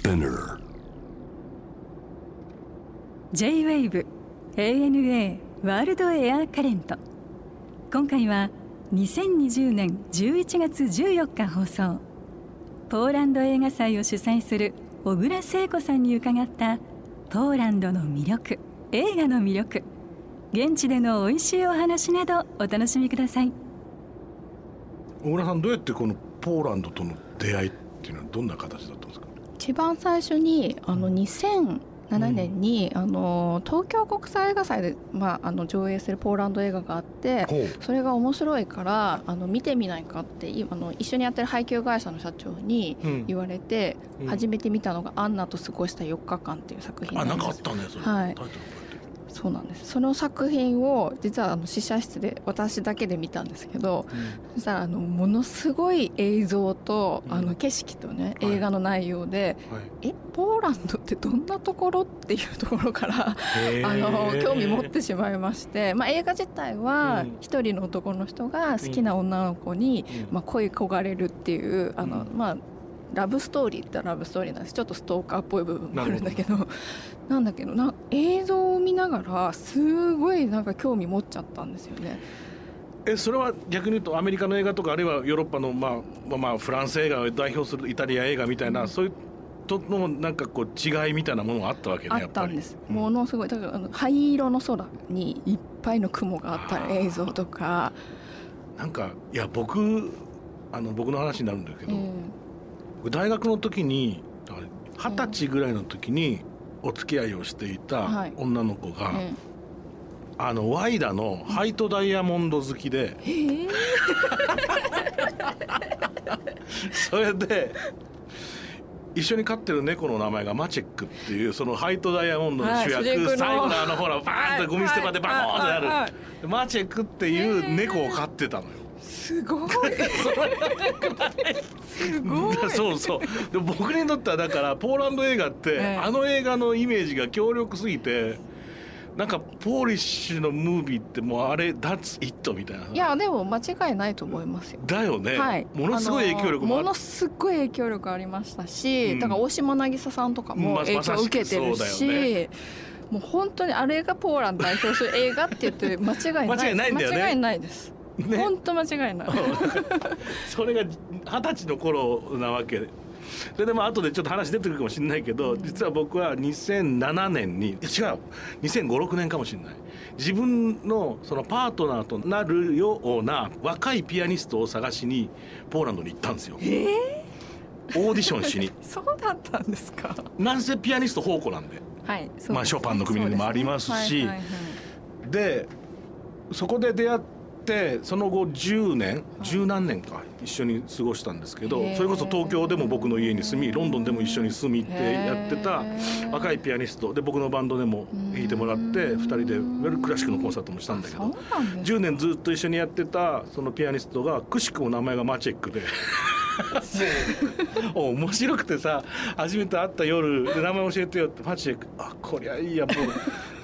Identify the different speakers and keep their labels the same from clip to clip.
Speaker 1: Spinner.
Speaker 2: J-WAVE ANA ワールドエアカレント今回は2020年11月14日放送。ポーランド映画祭を主催する小倉聖子さんに伺ったポーランドの魅力映画の魅力現地での美味しいお話などお楽しみください。
Speaker 3: 小倉さんどうやってこのポーランドとの出会いっていうのはどんな形だったんですか？
Speaker 4: 一番最初にあの2007年に、あの東京国際映画祭で、まあ、あの上映するポーランド映画があってそれが面白いからあの見てみないかっていあの一緒にやってる配給会社の社長に
Speaker 3: うん。
Speaker 4: 言われて、
Speaker 3: うん。
Speaker 4: 初めて見たのが「アンナと過ごした4日間」っていう作品
Speaker 3: あなんん
Speaker 4: なです
Speaker 3: かあったねそれ、
Speaker 4: はい。
Speaker 3: タイトル
Speaker 4: そうなんです。その作品を実はあの試写室で私だけで見たんですけどそしたらあのものすごい映像と、
Speaker 3: うん。
Speaker 4: あの景色とね
Speaker 3: はい。
Speaker 4: 映画の内容で、
Speaker 3: はい。
Speaker 4: えポーランドってどんなところっていうところからあの興味持ってしまいまして、まあ、映画自体は
Speaker 3: うん。
Speaker 4: 一人の男の人が好きな女の子に、
Speaker 3: うん。
Speaker 4: まあ、恋焦がれるっていうあの、
Speaker 3: うん。
Speaker 4: まあラブストーリーってラブストーリーなんです。ちょっとストーカーっぽい部分もあるんだけど。なんだけどな映像を見ながらすごいなんか興味持っちゃったんですよね。
Speaker 3: えそれは逆に言うとアメリカの映画とかあるいはヨーロッパの、まあまあ、まあフランス映画を代表するイタリア映画みたいな、そういうとのなんかこう違いみたいなものがあったわけね
Speaker 4: あ
Speaker 3: やっ
Speaker 4: たんです、
Speaker 3: うん
Speaker 4: ものすごい。だからあの灰色の空にいっぱいの雲があった映像とか、
Speaker 3: なんかいや僕あの僕の話になるんだけど、
Speaker 4: え
Speaker 3: 僕大学の時に二十歳ぐらいの時にお付き合いをしていた
Speaker 4: はい。
Speaker 3: 女の子が、
Speaker 4: え
Speaker 3: あのワイダのハイトダイヤモンド好きで、
Speaker 4: ええ
Speaker 3: それで一緒に飼ってる猫の名前がマチェックっていうそのハイトダイヤモンドの主役、最後のあのほらバーンとゴミ捨て場でバコーンってなる、マチェックっていう猫を飼ってたのよ。
Speaker 4: すごい。すごい
Speaker 3: そうそう。で僕にとってはだからポーランド映画って、
Speaker 4: ええ。
Speaker 3: あの映画のイメージが強力すぎてなんかポーリッシュのムービーってもうあれ「That's It」みたいな。い
Speaker 4: やでも間違いないと思いますよ。
Speaker 3: だよね、
Speaker 4: はい、
Speaker 3: ものすごい影響力もあ
Speaker 4: ものすごい影響力ありましたし、
Speaker 3: うん。
Speaker 4: だから大島渚さんとかも
Speaker 3: ま
Speaker 4: 影響を受けてる
Speaker 3: しく
Speaker 4: し、
Speaker 3: そうだよ
Speaker 4: もう本当にあれがポーランド代表する映画って言って間違いない
Speaker 3: 間違いないんだよね。
Speaker 4: 間違いないです、
Speaker 3: ね。
Speaker 4: 本当間違いない。
Speaker 3: それが二十歳の頃なわけ。で。ででも後でちょっと話出てくるかもしれないけど、実は僕は2007年に違う。2005,6年かもしれない。自分のそのパートナーとなるような若いピアニストを探しにポーランドに行ったんですよ、オーディションしに。
Speaker 4: そうだったんですか？
Speaker 3: なんせピアニスト宝庫なんで。
Speaker 4: はい
Speaker 3: まあショパンの国でもありますし。
Speaker 4: で
Speaker 3: そこで出会ってその後10年十何年か一緒に過ごしたんですけどそれこそ東京でも僕の家に住みロンドンでも一緒に住みってやってた若いピアニストで僕のバンドでも弾いてもらって2人でクラシックのコンサートもしたんだけど
Speaker 4: なんです
Speaker 3: 10年ずっと一緒にやってたそのピアニストがくしくも名前がマチェックで。も う面白くてさ初めて会った夜で名前教えてよってマチェックあこりゃいいやもう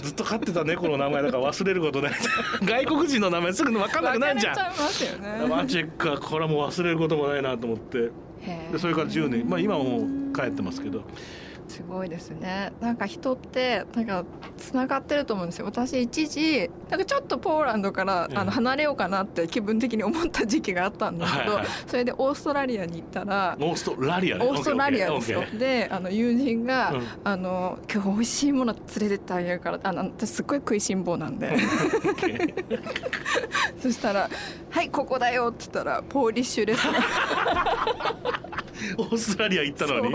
Speaker 3: ずっと飼ってた猫の名前だから忘れることない。外国人の名前すぐ分かんなくなるじゃん。
Speaker 4: 忘れちゃいますよね。
Speaker 3: マチェックはこれはもう忘れることもないなと思って。でそれから10年。まあ今はもう帰ってますけど
Speaker 4: すごいですね。なんか人ってなんかつながってると思うんですよ。私一時なんかちょっとポーランドから
Speaker 3: うん。
Speaker 4: あの離れようかなって気分的に思った時期があったんだけど、
Speaker 3: はいはい。
Speaker 4: それでオーストラリアに行ったら
Speaker 3: オーストラリアね。
Speaker 4: オーストラリアですよ。であの友人が、
Speaker 3: うん。
Speaker 4: あの「今日美味しいもの連れてってあげるから」あの私すっごい食いしん坊なんで。そしたら「はいここだよ」って言ったらポーリッシュです。ね
Speaker 3: オーストラリア行ったのに。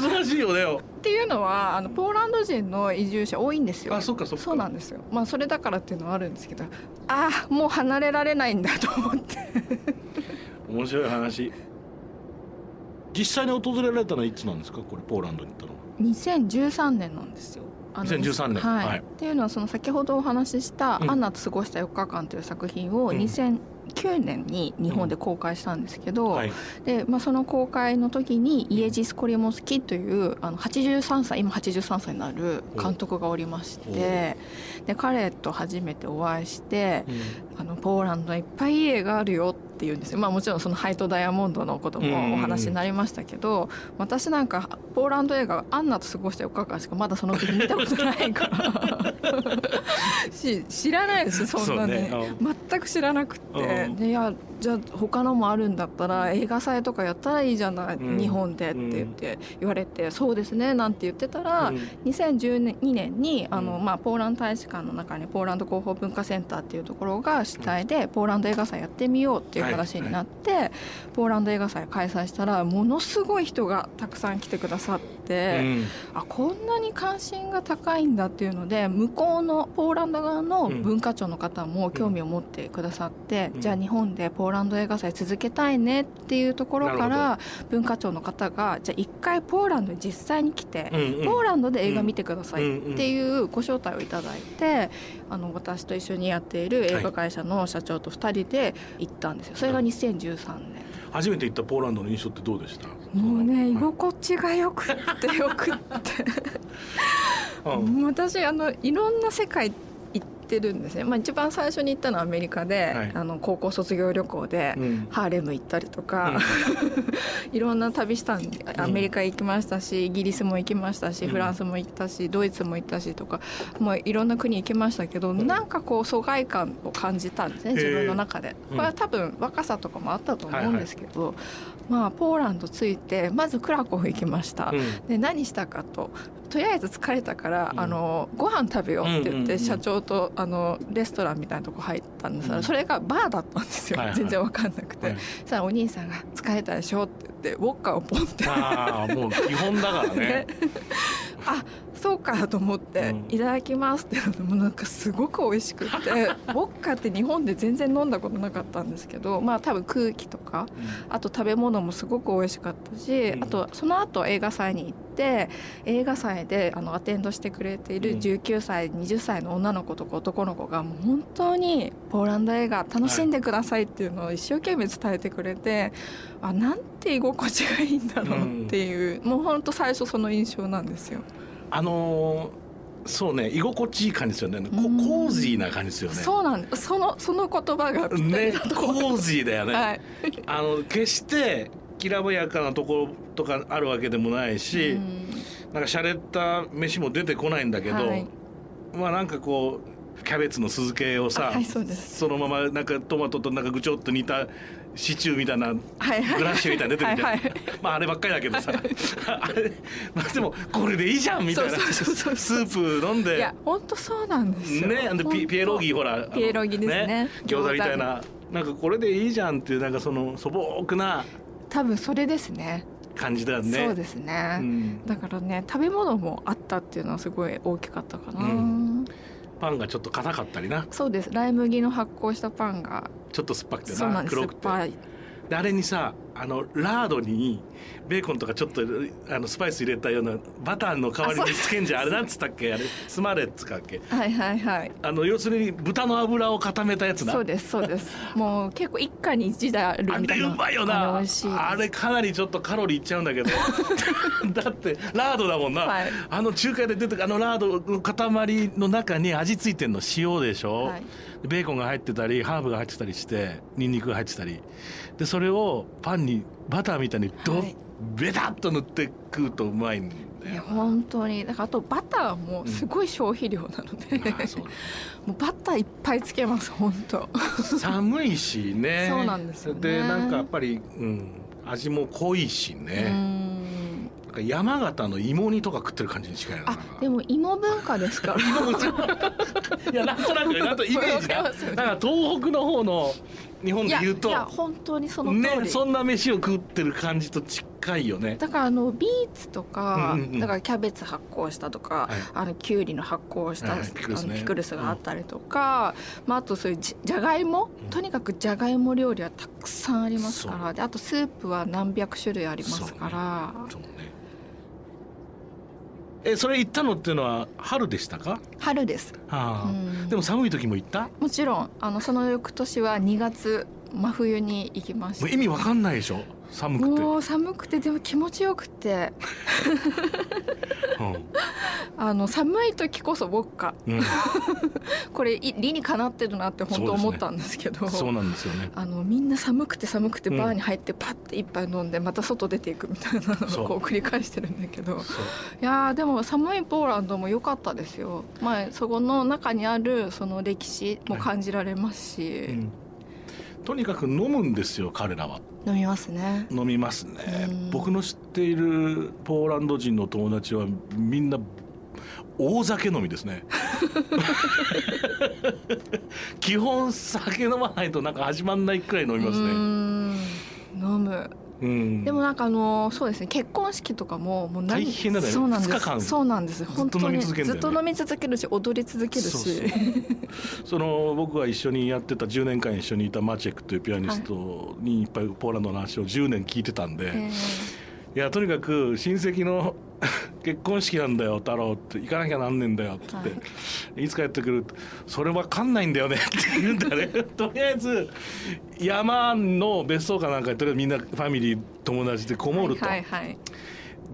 Speaker 3: 珍しいよね
Speaker 4: っていうのはあのポーランド人の移住者多いんですよ。
Speaker 3: あそっかそっか。
Speaker 4: そうなんですよ。まあそれだからっていうのはあるんですけどああもう離れられないんだと思って。
Speaker 3: 面白い話。実際に訪れられたのはいつなんですか？これポーランドに行ったのは。
Speaker 4: 2013年なんですよ。あの
Speaker 3: 2013年。
Speaker 4: はい、
Speaker 3: はい。
Speaker 4: っていうのはその先ほどお話しした「
Speaker 3: うん。
Speaker 4: アンナと過ごした4日間」という作品を
Speaker 3: うん
Speaker 4: 2009年に日本で公開したんですけど、
Speaker 3: はい。
Speaker 4: でまあ、その公開の時にイエジス・コリモスキというあの83歳今83歳になる監督がおりましてで彼と初めてお会いしてあのポーランドいっぱいいい映画あるよってって言うんですよ。まあもちろんそのハイトダイヤモンドのこともお話になりましたけど、私なんかポーランド映画アンナと過ごして4日間しかまだその時見たことないから。し知らないですそんなに、ね、全く知らなくて、でいやじゃあ他のもあるんだったら映画祭とかやったらいいじゃない、うん、日本でって言って言われて、そうですねなんて言ってたら、うん、2012年にあの、まあ、ポーランド大使館の中にポーランド広報文化センターっていうところが主体でポーランド映画祭やってみようっていう話になって、はいはい、ポーランド映画祭開催したらものすごい人がたくさん。来てくださって、うん、あこんなに関心が高いんだっていうので向こうのポーランド側の文化庁の方も興味を持ってくださって、じゃあ日本でポーランド映画祭続けたいねっていうところから文化庁の方がじゃあ一回ポーランドに実際に来て、うんうん、ポーランドで映画見てくださいっていうご招待をいただいて、あの私と一緒にやっている映画会社の社長と2人で行ったんですよ。それが2013年。
Speaker 3: 初めて行ったポーランドの印象ってどうでした？
Speaker 4: もうね居心地がよくってよくって。私あのいろんな世界ってるんですね、まあ、一番最初に行ったのはアメリカで、はい、あの高校卒業旅行でハーレム行ったりとか、うん、いろんな旅したんでアメリカ行きましたしイギリスも行きましたしフランスも行ったしドイツも行ったしとかもういろんな国行きましたけど、うん、なんかこう疎外感を感じたんですね自分の中で。これは多分若さとかもあったと思うんですけど、はいはい、まあポーランド着いてまずクラコフ行きました。うん、で何したかととりあえず疲れたから、うん、あのご飯食べようって言って、社長とあのレストランみたいなとこ入ったんですが、うん、それがバーだったんですよ、はいはい、全然分かんなくて、はい、そしたらお兄さんが「疲れたでしょ」って言ってウォッカをポンって。
Speaker 3: ああもう基本だからね。ね
Speaker 4: あそうかと思って「いただきます」って言もなんかすごく美味しくて ウォッカって日本で全然飲んだことなかったんですけどまあ多分空気とか、あと食べ物もすごく美味しかったし、あとその後映画祭に行って映画祭であのアテンドしてくれている19歳、20歳の女の子とか男の子がもう本当にポーランド映画楽しんでくださいっていうのを一生懸命伝えてくれて、あなんて居心地がいいんだろうっていう、もう本当最初その印象なんですよ。
Speaker 3: あのー、そうね居心地いい感じですよね、コージーな感じですよね。
Speaker 4: そうなんそのその言葉が
Speaker 3: ねコージーだよね、はい、あの決してきらぼやかなところとかあるわけでもないし、ん。なんか洒落た飯も出てこないんだけど、はい、まあなんかこうキャベツの酢漬けをさ、
Speaker 4: はい、そそ
Speaker 3: のままなんかトマトとなんかぐちょっと煮たシチューみたいな、グラッシュみたいな出てるじゃん、はいはい、まああればっかりだけどさ。あれ、まあ、でもこれでいいじゃんみたいな。スープ飲んで。
Speaker 4: いや本当そうなんですよ。
Speaker 3: ねでピピエロギほら
Speaker 4: ピエロギですね。ね
Speaker 3: 餃子みたいな。なんかこれでいいじゃんっていうなんかその素朴な
Speaker 4: 多分それですね。
Speaker 3: 感じだよね。
Speaker 4: そうですね、うん、だからね食べ物もあったっていうのはすごい大きかったかな、うん
Speaker 3: パンがちょっと硬かったりな。
Speaker 4: そうです。ライ麦の発酵したパンが
Speaker 3: ちょっと酸っぱくて
Speaker 4: な黒くて。
Speaker 3: であれにさあのラードにベーコンとかちょっとあのスパイス入れたようなバターの代わりにつけんじゃんあれなんつったっけ？あれ スマレッツかっけ？
Speaker 4: はいはいはい。
Speaker 3: あの要するに豚の脂を固めたやつだ。
Speaker 4: そうですそうです。もう結構一家に一台あるみたいな
Speaker 3: あれうまいよな。あれかなりちょっとカロリーいっちゃうんだけど。だってラードだもんな、はい、あの中華で出てくあのラードの塊の中に味付いてんの塩でしょ、はいベーコンが入ってたりハーブが入ってたりしてニンニクが入ってたり。でそれをパンにバターみたいにど、はい、ベタッと塗って食うとうまいんだよ。
Speaker 4: 本当に。だからあとバターもすごい消費量なので、うん、もうバターいっぱいつけます本当。
Speaker 3: 寒いしね。
Speaker 4: そうなんですよ、ね、
Speaker 3: でなんかやっぱり、うん、味も濃いしね山形の芋煮とか食ってる感じに近いな
Speaker 4: あでも芋文化ですから。
Speaker 3: いやなんとなく なんとイメージだ、ね、なんか東北の方の日本で言うといや
Speaker 4: 本当にそのね
Speaker 3: そんな飯を食ってる感じと近いよね。
Speaker 4: だからあのビーツとか、うんうん、だからキャベツ発酵したとか、はい、あのきゅうりの発酵した、はい、ピクルス、ね、ピクルスがあったりとか、うん、まあ、あとそういうじじゃがいも、うん、とにかくじゃがいも料理はたくさんありますから。であとスープは何百種類ありますから
Speaker 3: えそれ行ったのっていうのは春でしたか？
Speaker 4: 春です、
Speaker 3: はあ、うん、でも寒い時も行った？
Speaker 4: もちろん。あのその翌年は2月真冬に行きました。
Speaker 3: 意味わかんないでしょ寒くて、
Speaker 4: もう寒くてでも気持ちよくて。あの寒い時こそウォッカ。
Speaker 3: うん。う ん
Speaker 4: これい理にかなってるなって本当思ったんですけど。
Speaker 3: そうなんですよね。
Speaker 4: あのみんな寒くて寒くてバーに入ってパッて一杯飲んでまた外出ていくみたいなのをこう繰り返してるんだけど。いやーでも寒いポーランドも良かったですよ。まあそこの中にあるその歴史も感じられますし、
Speaker 3: うんとにかく飲むんですよ彼らは。
Speaker 4: 飲みますね。
Speaker 3: 飲みますね。
Speaker 4: うん。
Speaker 3: 僕の知っているポーランド人の友達はみんな大酒飲みですね。基本酒飲まないとなんか始まんないくらい飲みますね。
Speaker 4: ん。飲む。
Speaker 3: うん。
Speaker 4: でもなんかあのそうですね結婚式とかももう何
Speaker 3: 大変だよね。
Speaker 4: そうなんです。そうなんです。本当に
Speaker 3: ずっと飲み続ける
Speaker 4: し踊り続けるし。
Speaker 3: その僕が一緒にやってた10年間一緒にいたマチェクというピアニストにいっぱいポーランドの話を10年聞いてたんで、
Speaker 4: え。
Speaker 3: いやとにかく親戚の 結婚式なんだよ太郎って行かなきゃなんねんだよって言って、い、つ帰ってくるってそれわかんないんだよねって言うんだよね。とりあえず山の別荘かなんかにとりあえずみんなファミリー友達でこ
Speaker 4: ー
Speaker 3: もると、
Speaker 4: はいはいはい。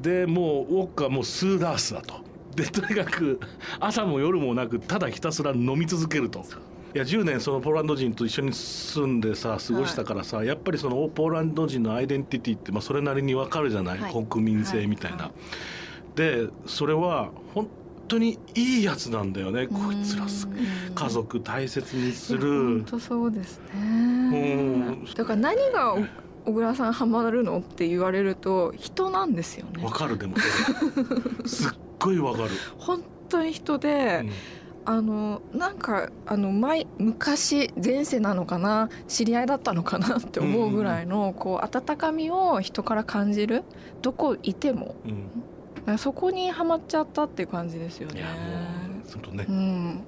Speaker 3: でもうウォッカはもうスーダースだと。でとにかく朝も夜もなくただひたすら飲み続けると。いや10年そのポーランド人と一緒に住んでさ過ごしたからさ、やっぱりそのポーランド人のアイデンティティってまあそれなりにわかるじゃない、
Speaker 4: はい。
Speaker 3: 国民性みたいな。
Speaker 4: はい。
Speaker 3: でそれは本当にいいやつなんだよね。こいつら家族大切にす
Speaker 4: 本
Speaker 3: る。
Speaker 4: 当そうですね。
Speaker 3: ん。
Speaker 4: だから何がお小倉さんハマるのって言われると人なんですよね。
Speaker 3: わかるでもすっごいわかる。
Speaker 4: 本当に人で、
Speaker 3: うん
Speaker 4: あのなんかあの前昔前世なのかな知り合いだったのかなって思うぐらいの、こう温かみを人から感じるどこいても
Speaker 3: うん。
Speaker 4: そこにはまっちゃったっていう感じですよね。
Speaker 3: いやもうね。
Speaker 4: うん。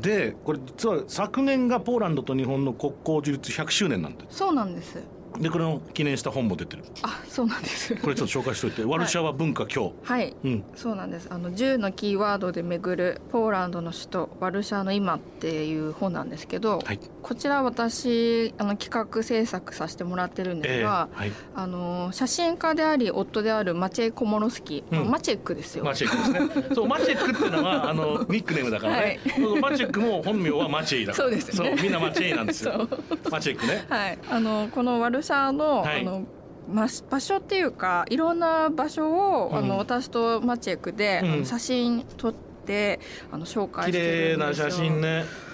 Speaker 3: でこれ実は昨年がポーランドと日本の国交樹立100周年なんで
Speaker 4: そうなんです
Speaker 3: でこれを記念した本も出てる。
Speaker 4: あそうなんです。
Speaker 3: これちょっと紹介しといて「ワルシャワ文化今
Speaker 4: はい。
Speaker 3: 日」うん。
Speaker 4: そうなんです。あの10のキーワードで巡るポーランドの首都ワルシャワの今っていう本なんですけど、
Speaker 3: はい。
Speaker 4: こちら私あの企画制作させてもらってるんです
Speaker 3: ええ
Speaker 4: が、
Speaker 3: はい。
Speaker 4: あの写真家であり夫であるマチェイ・コモロスキー、
Speaker 3: うん。
Speaker 4: まあマチェックですよ、
Speaker 3: マチェックですね。そうマチェックっていうのはあのニックネームだからね、そうマチェックも本名はマチェイだから。
Speaker 4: そうですね。
Speaker 3: みんなマチェイなんですよ。マチェックね。
Speaker 4: はい、あのこのワルシャワの,、
Speaker 3: はい。
Speaker 4: あのま場所っていうかいろんな場所を、
Speaker 3: うん。
Speaker 4: あの私とマチェックで、
Speaker 3: うん。
Speaker 4: 写真撮ってあの紹介
Speaker 3: 綺
Speaker 4: して
Speaker 3: 麗な
Speaker 4: るんですよ。
Speaker 3: 写真ね。
Speaker 4: うん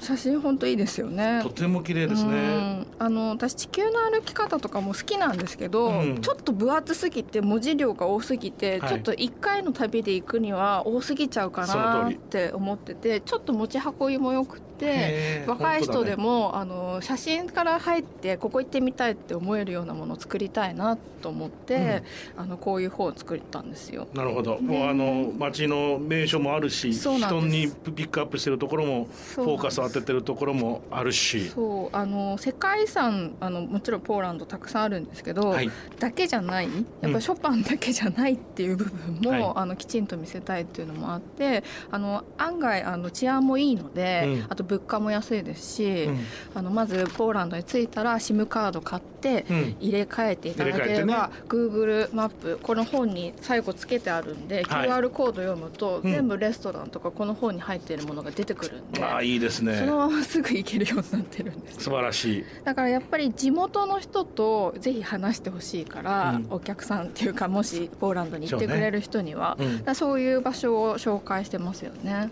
Speaker 4: 写真本当いいですよね。
Speaker 3: とても綺麗です
Speaker 4: う
Speaker 3: ね
Speaker 4: ん。あの私地球の歩き方とかも好きなんですけど、
Speaker 3: うん。
Speaker 4: ちょっと分厚すぎて文字量が多すぎて、
Speaker 3: はい。
Speaker 4: ちょっと1回の旅で行くには多すぎちゃうかなって思っててちょっと持ち運びもよくて。
Speaker 3: へえ。
Speaker 4: 若い人で
Speaker 3: 本
Speaker 4: も、あの写真から入ってここ行ってみたいって思えるようなものを作りたいなと思って、あのこういう本を作ったんですよ。
Speaker 3: なるほど、もうあの街の名所もあるし人にピックアップしてるところも
Speaker 4: フ
Speaker 3: フォーカス当ててるところもあるし。
Speaker 4: そうあの世界遺産あのもちろんポーランドたくさんあるんですけど、
Speaker 3: はい。
Speaker 4: だけじゃないやっぱショパンだけじゃないっていう部分も、
Speaker 3: はい。
Speaker 4: あのきちんと見せたいっていうのもあってあの案外あの治安もいいので、
Speaker 3: うん。
Speaker 4: あと物価も安いですし、
Speaker 3: うん。
Speaker 4: あのまずポーランドに着いたら SIM カード買って
Speaker 3: うん。
Speaker 4: 入れ替えていただければ、Google マップこの本に最後つけてあるんで、
Speaker 3: はい。
Speaker 4: QR コード読むと、
Speaker 3: うん。
Speaker 4: 全部レストランとかこの本に入っているものが出てくるんで。
Speaker 3: ああいいですね。
Speaker 4: そのまますぐ行けるようになってるんです
Speaker 3: 素晴らしい。
Speaker 4: だからやっぱり地元の人とぜひ話してほしいから、
Speaker 3: うん。
Speaker 4: お客さんっていうかもしポーランドに行ってくれる人には
Speaker 3: そうね。
Speaker 4: そういう場所を紹介してますよね。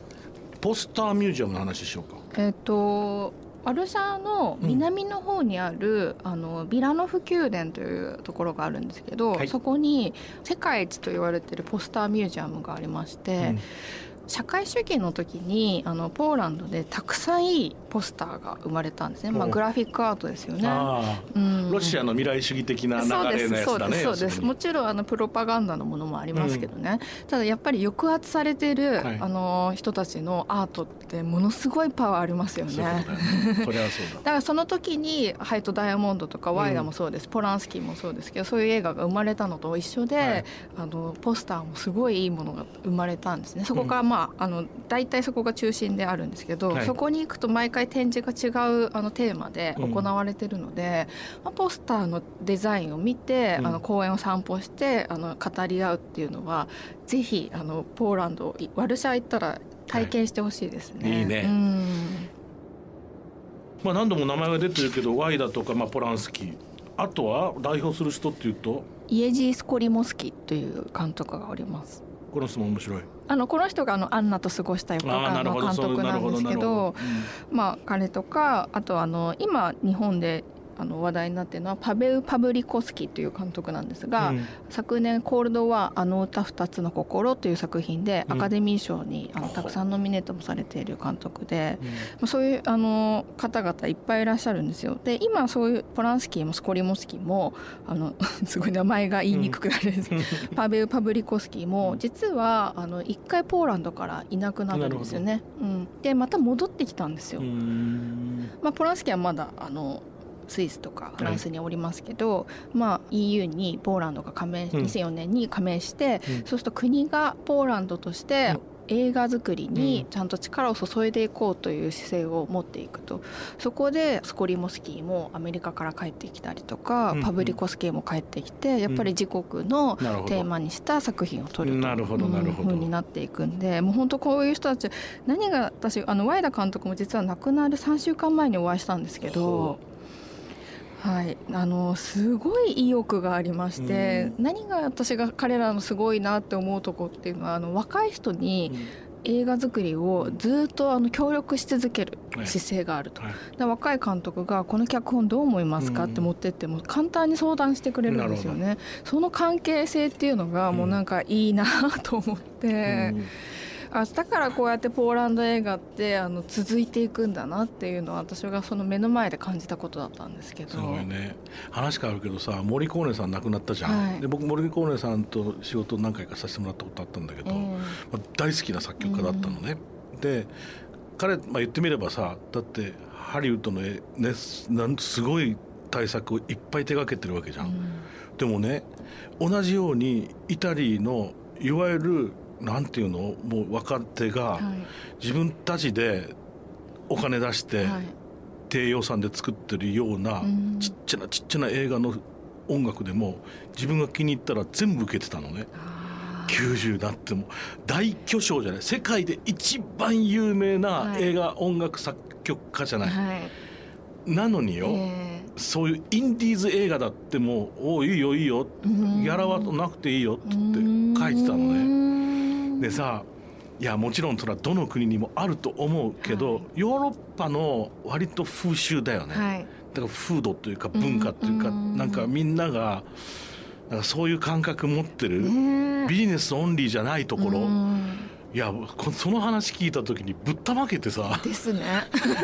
Speaker 3: ポスターミュージアムの話しようか。
Speaker 4: えっ、とワルシャワの南の方にある、あのビラノフ宮殿というところがあるんですけど、
Speaker 3: はい。
Speaker 4: そこに世界一と言われているポスターミュージアムがありまして、
Speaker 3: うん
Speaker 4: 社会主義の時にあのポーランドでたくさんいいポスターが生まれたんですね、まあ、
Speaker 3: お
Speaker 4: グラフィックアートですよね。
Speaker 3: あ
Speaker 4: うん。
Speaker 3: あロシアの未来主義的な流
Speaker 4: そうで
Speaker 3: れのやつだね
Speaker 4: すそうです。もちろんあのプロパガンダのものもありますけどね、ただやっぱり抑圧されてる、
Speaker 3: はい。
Speaker 4: あの人たちのアートってものすごいパワーありますよね。
Speaker 3: ね。それはそうだ。
Speaker 4: だからその時に「ハイト・ダイヤモンド」とか「ワイダ」もそうです、ポランスキーもそうですけどそういう映画が生まれたのと一緒で、
Speaker 3: はい。
Speaker 4: あのポスターもすごいいいものが生まれたんですね。そこからままああの大体そこが中心であるんですけど、
Speaker 3: はい。
Speaker 4: そこに行くと毎回展示が違うあのテーマで行われてるので、まあ、ポスターのデザインを見て、
Speaker 3: うん。
Speaker 4: あの公園を散歩してあの語り合うっていうのはぜひあのポーランドワルシャワ行ったら体験してほしいですね。
Speaker 3: はい。いいね。
Speaker 4: うん。
Speaker 3: まあ何度も名前が出てるけどワイダとか、まあ、ポランスキー。あとは代表する人っていうと？
Speaker 4: イエジー・スコリモスキという監督がおります。
Speaker 3: この人も面白い。
Speaker 4: あのこの人があのアンナと過ごした4日
Speaker 3: ああなるほど。
Speaker 4: 間の監督なんですけど
Speaker 3: なるほ
Speaker 4: まあ彼とかあとあの今日本であの話題になっているのはパベウ・パブリコスキという監督なんですが、
Speaker 3: うん。
Speaker 4: 昨年「コールドはあの歌二つの心」という作品で
Speaker 3: うん。
Speaker 4: アカデミー賞にあのたくさんノミネートもされている監督で、
Speaker 3: うん。
Speaker 4: まあ、そういうあの方々いっぱいいらっしゃるんですよ。で今そういうポランスキーもスコリモスキーもあの すごい名前が言いにくくなるんです。けど、パベウ・パブリコスキーも実はあの一回ポーランドからいなくなるんですよね。うん、でまた戻ってきたんですよ。
Speaker 3: うん。
Speaker 4: まあ、ポランスキーはまだあのスイスとかフランスにおりますけど、まあ、EU にポーランドが加盟、
Speaker 3: ん。
Speaker 4: 2004年に加盟して、
Speaker 3: うん。
Speaker 4: そうすると国がポーランドとして映画作りにちゃんと力を注いでいこうという姿勢を持っていくと。そこでスコリモスキーもアメリカから帰ってきたりとか、
Speaker 3: うん
Speaker 4: パブリコスキーも帰ってきてやっぱり自国のテーマにした作品を撮ると
Speaker 3: なるほどなるほど。
Speaker 4: うん風になっていくんでもう本当こういう人たち何が私あのワイダ監督も実は亡くなる3週間前にお会いしたんですけど。はい、あのすごい意欲がありまして、何が私が彼らのすごいなって思うとこっていうのはあの若い人に映画作りをずっとあの協力し続ける
Speaker 3: はい。
Speaker 4: 姿勢があると、
Speaker 3: はい。
Speaker 4: で若い監督がこの脚本どう思いますかって持ってっても簡単に相談してくれるんですよね。その関係性っていうのがもうなんかいいなと思って、
Speaker 3: うん
Speaker 4: あだからこうやってポーランド映画ってあの続いていくんだなっていうのは私がその目の前で感じたことだったんですけど。
Speaker 3: すごいね。話変わるけどさ森コーネさん亡くなったじゃん、
Speaker 4: はい。
Speaker 3: で僕森コーネさんと仕事何回かさせてもらったことあったんだけど、
Speaker 4: ええ。
Speaker 3: まあ、大好きな作曲家だったのね、で彼、まあ、言ってみればさだってハリウッドの絵、ね、すなんすごい大作をいっぱい手がけてるわけじゃん、でもね同じようにイタリーのいわゆるなんていうの？もう若手が
Speaker 4: はい。
Speaker 3: 自分たちでお金出して
Speaker 4: はい。
Speaker 3: 低予算で作ってるような
Speaker 4: うん。
Speaker 3: ちっちゃなちっちゃな映画の音楽でも自分が気に入ったら全部受けてたのね。
Speaker 4: あー。
Speaker 3: 90になっても。大巨匠じゃない。世界で一番有名な
Speaker 4: はい。
Speaker 3: 映画音楽作曲家じゃない、
Speaker 4: はい。
Speaker 3: なのによ、
Speaker 4: え
Speaker 3: そういうインディーズ映画だってもう「おういいよいいよ」ギャラはなくていいよ」って書いてたのね。
Speaker 4: ね
Speaker 3: でさいやもちろんそれはどの国にもあると思うけど、
Speaker 4: はい。
Speaker 3: ヨーロッパの割と風習だよね、
Speaker 4: はい。
Speaker 3: だから風土というか文化というか、
Speaker 4: うん。
Speaker 3: なんかみんながなんかそういう感覚持ってる、
Speaker 4: ねえ。
Speaker 3: ビジネスオンリーじゃないところ、
Speaker 4: うん。
Speaker 3: いやこその話聞いた時にぶったまけてさ。
Speaker 4: ですね。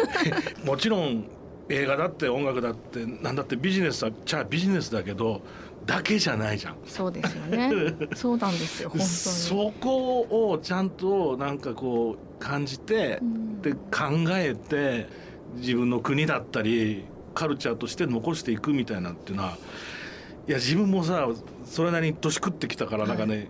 Speaker 3: もちろん映画だって音楽だってなんだってビジネスだっちゃビジネスだけどだけじゃないじゃん。
Speaker 4: そうですよね。そうなんですよ本当に。
Speaker 3: そこをちゃんとなんかこう感じて、
Speaker 4: うん。
Speaker 3: で考えて自分の国だったりカルチャーとして残していくみたいなっていうのはいや自分もさそれなりに年食ってきたからなんかね、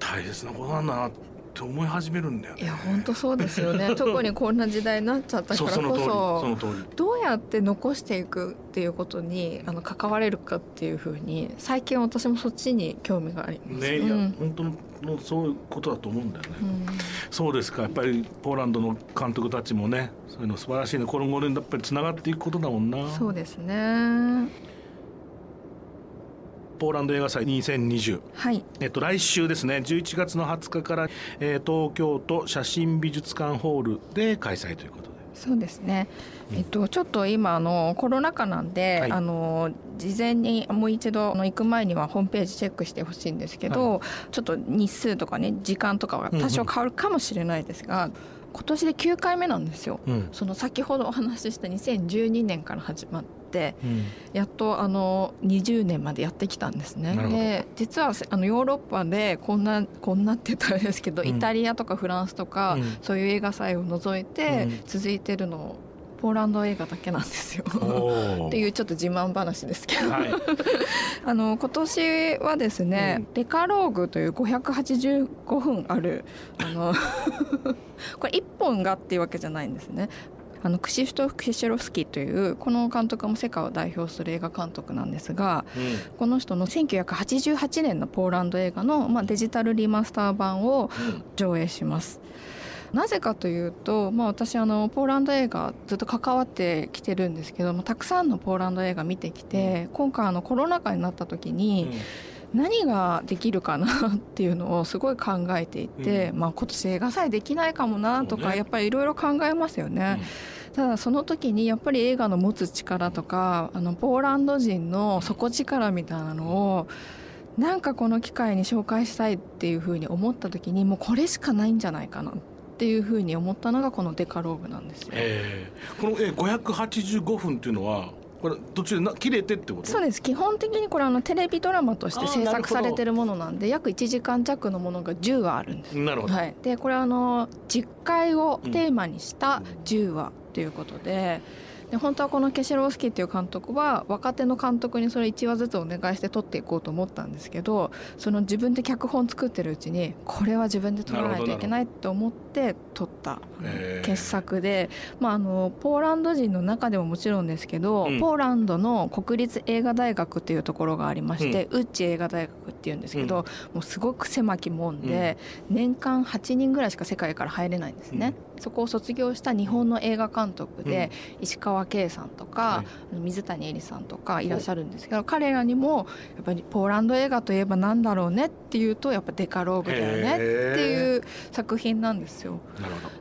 Speaker 3: 大切なことなんだなって思い始めるんだよね。
Speaker 4: いや本当そうですよね。特にこんな時代になっちゃったからこ
Speaker 3: そうその通り。
Speaker 4: どうやって残していくっていうことにあの関われるかっていうふうに最近私もそっちに興味があります。
Speaker 3: ね、
Speaker 4: うん。
Speaker 3: いや本当のそういうことだと思うんだよね。
Speaker 4: うん。
Speaker 3: そうですか。やっぱりポーランドの監督たちもねそういうの素晴らしいね。この後でやっぱりつながっていくことだもんな。
Speaker 4: そうですね
Speaker 3: ポーランド映画祭2020
Speaker 4: はい。
Speaker 3: えっと、来週ですね。11月の20日から、えー東京都写真美術館ホールで開催ということで。
Speaker 4: そうですね、
Speaker 3: うん。
Speaker 4: えっと、ちょっと今あのコロナ禍なんで、
Speaker 3: はい。
Speaker 4: あの事前にもう一度あの行く前にはホームページチェックしてほしいんですけど、ちょっと日数とかね時間とかは多少変わるかもしれないですが、今年で9回目なんですよ。
Speaker 3: うん。
Speaker 4: その先ほどお話しした2012年から始まっやっとあの20年までやってきたんですね。で実はせあのヨーロッパでこんなこんなって言ったらですけど、
Speaker 3: うん。
Speaker 4: イタリアとかフランスとか、
Speaker 3: うん。
Speaker 4: そういう映画祭を除いて
Speaker 3: うん。
Speaker 4: 続いてるのポポーランド映画だけなんですよ。
Speaker 3: お
Speaker 4: っていうちょっと自慢話ですけど、
Speaker 3: はい。
Speaker 4: あの今年はですね、
Speaker 3: うん。
Speaker 4: デカローグという585分あるあの これ1本がっていうわけじゃないんですね。あのクシフトフ・クシェロフスキーというこの監督も世界を代表する映画監督なんですが
Speaker 3: う
Speaker 4: この人の1988年のポーランド映画の、まあ、デジタルリマスター版を
Speaker 3: ん
Speaker 4: 上映します。なぜかというと、まあ、私あのポーランド映画ずっと関わってきてるんですけどもたくさんのポーランド映画見てきて今回あのコロナ禍になった時に何ができるかなっていうのをすごい考えていて、まあ、今年映画祭できないかもなとかやっぱりいろいろ考えますよね。ただその時にやっぱり映画の持つ力とかあのポーランド人の底力みたいなのをなんかこの機会に紹介したいっていうふうに思った時にもうこれしかないんじゃないかなっていうふうに思ったのがこのデカローグなんですよ。
Speaker 3: えーこのえー585分っていうのはこれ途中でな切れてってこと？
Speaker 4: そうです。基本的にこれあのテレビドラマとして制作されてるものなんで約1時間弱のものが10話あるんです。
Speaker 3: なるほど、
Speaker 4: はい、でこれはあの実会をテーマにした10話ということで。で本当はこのケシェロウスキーっていう監督は若手の監督にそれ1話ずつお願いして撮っていこうと思ったんですけどその自分で脚本作ってるうちにこれは自分で撮らないといけないと思って撮った傑作で、まあ、あのポーランド人の中でももちろんですけど、
Speaker 3: うん。
Speaker 4: ポーランドの国立映画大学っていうところがありまして、ウッチ映画大学っていうんですけど、もうすごく狭き門で、年間8人ぐらいしか世界から入れないんですね、そこを卒業した日本の映画監督で、石川圭さんとか、
Speaker 3: はい。
Speaker 4: 水谷絵里さんとかいらっしゃるんですけど彼らにもやっぱりポーランド映画といえばなんだろうねっていうとやっぱデカローグだよねっていう作品なんですよ。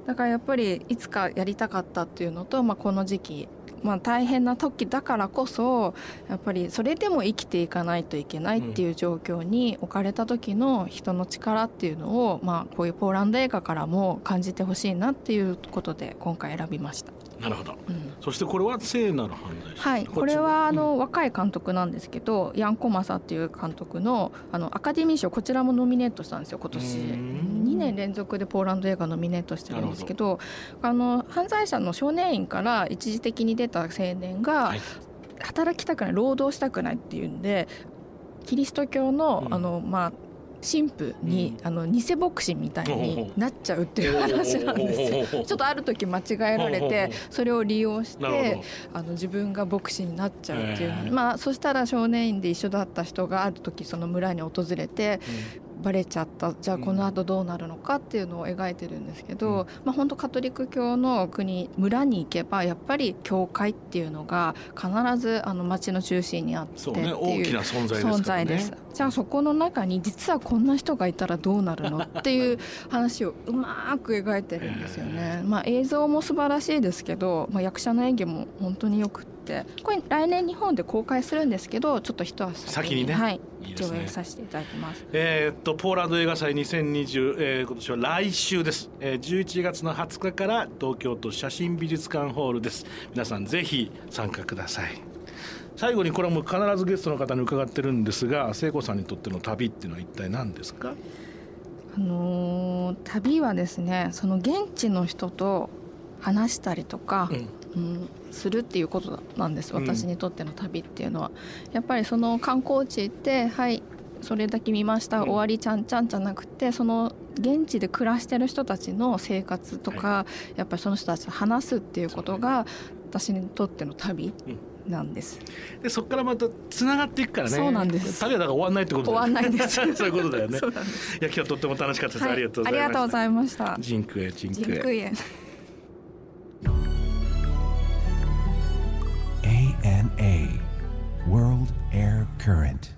Speaker 4: だからやっぱりいつかやりたかったっていうのと、まあ、この時期、まあ、大変な時だからこそやっぱりそれでも生きていかないといけないっていう状況に置かれた時の人の力っていうのを、まあ、こういうポーランド映画からも感じてほしいなっていうことで今回選びました。
Speaker 3: なるほど。
Speaker 4: うん。
Speaker 3: そしてこれは聖なる犯罪者
Speaker 4: はい、これはあの若い監督なんですけど、ヤン・コマサっていう監督のあのアカデミー賞こちらもノミネートしたんですよ今年。
Speaker 3: うん
Speaker 4: 2年連続でポーランド映画ノミネートしてるんですけどあの犯罪者の少年院から一時的に出た青年が
Speaker 3: はい。
Speaker 4: 働きたくない労働したくないっていうんでキリスト教の,、
Speaker 3: うん。
Speaker 4: あのまあ神父に、あの偽牧師みたいになっちゃうっていう話なんですよ。ちょっとある時間違えられてそれを利用してあの自分が牧師になっちゃうっていう、まあそしたら少年院で一緒だった人がある時その村に訪れてバレちゃったじゃあこの後どうなるのかっていうのを描いてるんですけど、
Speaker 3: うん。
Speaker 4: まあ本当カトリック教の国村に行けばやっぱり教会っていうのが必ずあの町の中心にあってって
Speaker 3: そうね
Speaker 4: いう
Speaker 3: 大きな存在ですね。
Speaker 4: 存在です。じゃあそこの中に実はこんな人がいたらどうなるのっていう話をうまく描いてるんですよね。まあ、映像も素晴らしいですけど、まあ、役者の演技も本当によくって。これ来年日本で公開するんですけどちょっと一足
Speaker 3: 先にね。
Speaker 4: はい、
Speaker 3: いいですね。
Speaker 4: 上映させていただきます。
Speaker 3: えーっとポーランド映画祭2020、えー今年は来週です、えー、11月の20日から東京都写真美術館ホールです。皆さんぜひ参加ください。最後にこれはもう必ずゲストの方に伺ってるんですが聖子さんにとっての旅っていうのは一体何ですか？
Speaker 4: あのー旅はですねその現地の人と話したりとか、うん、するっていうことなんです
Speaker 3: うん。
Speaker 4: 私にとっての旅っていうのは、やっぱりその観光地行ってはいそれだけ見ました、
Speaker 3: うん。
Speaker 4: 終わりちゃんちゃんじゃなくてその現地で暮らしてる人たちの生活とか、やっぱりその人たちと話すっていうことが私にとっての旅なんです、
Speaker 3: でそこからまたつながっていくからね。
Speaker 4: そうなんです。
Speaker 3: 旅はだから終わんないってこと
Speaker 4: 終わんないんです。
Speaker 3: そういうことだよね。いや今日とっても楽しかったです、
Speaker 4: はい
Speaker 3: ありがとうございました。
Speaker 4: ありがとうございました。
Speaker 3: ジンクエジン
Speaker 4: ジ
Speaker 3: クエ
Speaker 4: ンクイエ
Speaker 1: current.